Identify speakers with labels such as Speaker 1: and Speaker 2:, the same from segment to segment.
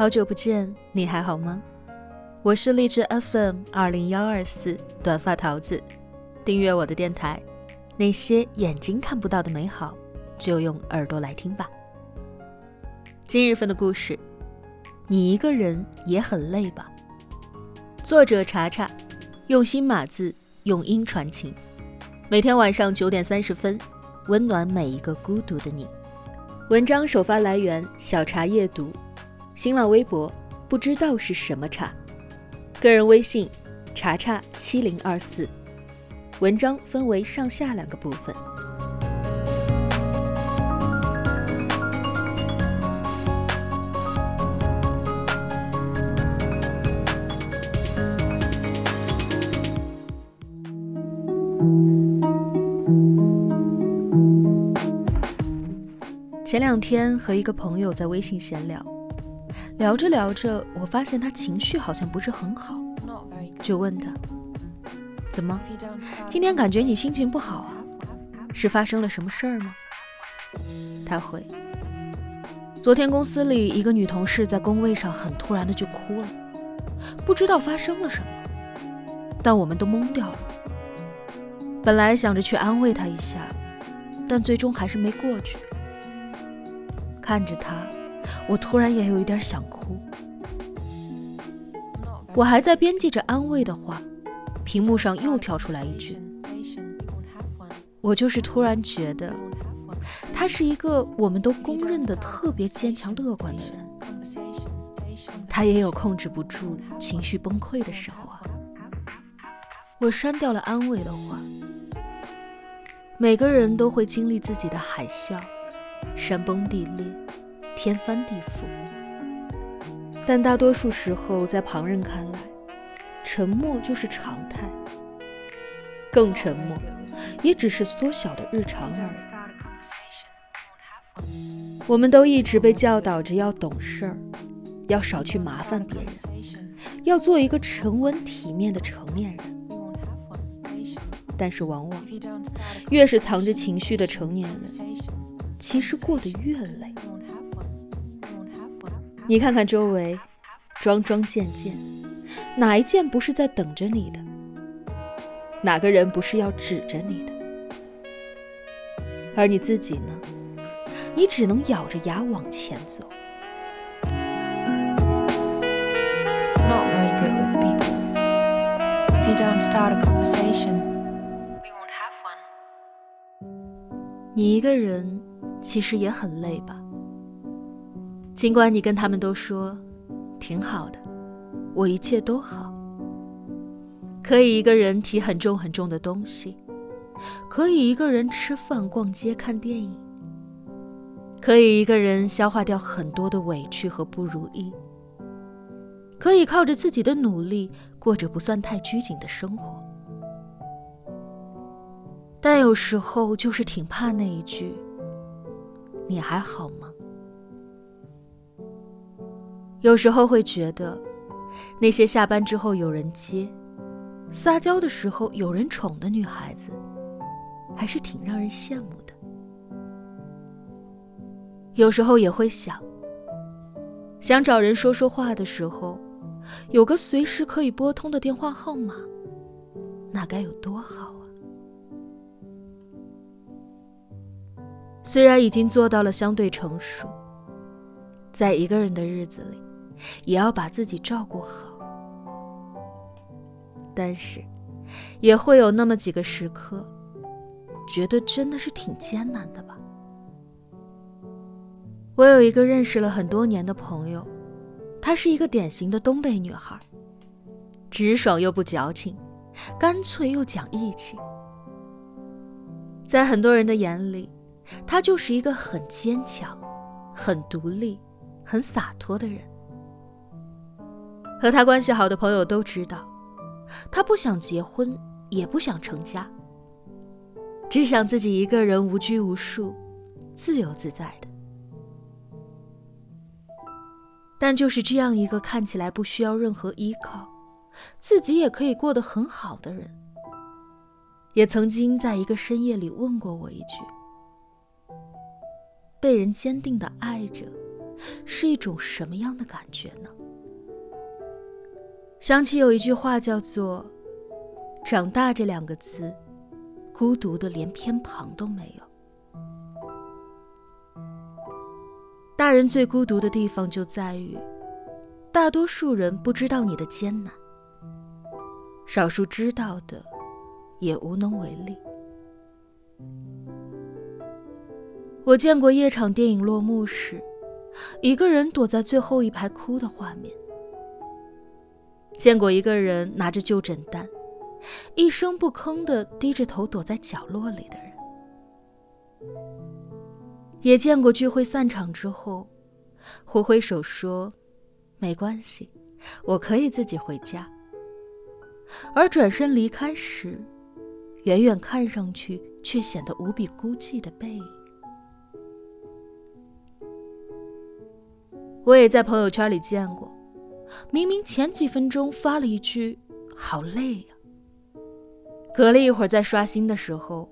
Speaker 1: 好久不见，你还好吗？我是励志 FM 二零幺二四短发桃子，订阅我的电台，那些眼睛看不到的美好，就用耳朵来听吧。今日份的故事，你一个人也很累吧？作者查查，用心码字，用音传情，每天晚上九点三十分，温暖每一个孤独的你。文章首发来源：小茶夜读。新浪微博不知道是什么茶，个人微信查查七零二四。文章分为上下两个部分。前两天和一个朋友在微信闲聊。聊着聊着，我发现他情绪好像不是很好，就问他：“怎么，今天感觉你心情不好啊？是发生了什么事儿吗？”他回：“昨天公司里一个女同事在工位上很突然的就哭了，不知道发生了什么，但我们都懵掉了。本来想着去安慰她一下，但最终还是没过去。看着她。”我突然也有一点想哭，我还在编辑着安慰的话，屏幕上又跳出来一句：“我就是突然觉得，他是一个我们都公认的特别坚强乐观的人，他也有控制不住情绪崩溃的时候啊。”我删掉了安慰的话。每个人都会经历自己的海啸，山崩地裂。天翻地覆，但大多数时候，在旁人看来，沉默就是常态。更沉默，也只是缩小的日常。我们都一直被教导着要懂事儿，要少去麻烦别人，要做一个沉稳体面的成年人。但是，往往越是藏着情绪的成年人，其实过得越累。你看看周围，桩桩件件，哪一件不是在等着你的？哪个人不是要指着你的？而你自己呢？你只能咬着牙往前走。你一个人其实也很累吧？尽管你跟他们都说挺好的，我一切都好，可以一个人提很重很重的东西，可以一个人吃饭、逛街、看电影，可以一个人消化掉很多的委屈和不如意，可以靠着自己的努力过着不算太拘谨的生活，但有时候就是挺怕那一句“你还好吗？”有时候会觉得，那些下班之后有人接、撒娇的时候有人宠的女孩子，还是挺让人羡慕的。有时候也会想，想找人说说话的时候，有个随时可以拨通的电话号码，那该有多好啊！虽然已经做到了相对成熟，在一个人的日子里。也要把自己照顾好，但是也会有那么几个时刻，觉得真的是挺艰难的吧。我有一个认识了很多年的朋友，她是一个典型的东北女孩，直爽又不矫情，干脆又讲义气。在很多人的眼里，她就是一个很坚强、很独立、很洒脱的人。和他关系好的朋友都知道，他不想结婚，也不想成家，只想自己一个人无拘无束、自由自在的。但就是这样一个看起来不需要任何依靠，自己也可以过得很好的人，也曾经在一个深夜里问过我一句：“被人坚定的爱着，是一种什么样的感觉呢？想起有一句话叫做“长大”这两个字，孤独的连偏旁都没有。大人最孤独的地方就在于，大多数人不知道你的艰难，少数知道的也无能为力。我见过夜场电影落幕时，一个人躲在最后一排哭的画面；见过一个人拿着就诊单，一声不吭的低着头躲在角落里的人。也见过聚会散场之后，挥挥手说：“没关系，我可以自己回家。”而转身离开时，远远看上去却显得无比孤寂的背影。我也在朋友圈里见过，明明前几分钟发了一句“好累呀”，隔了一会儿再刷新的时候，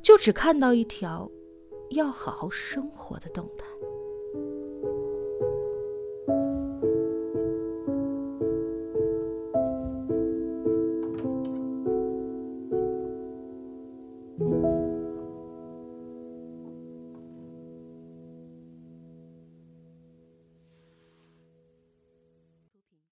Speaker 1: 就只看到一条。要好好生活的动态。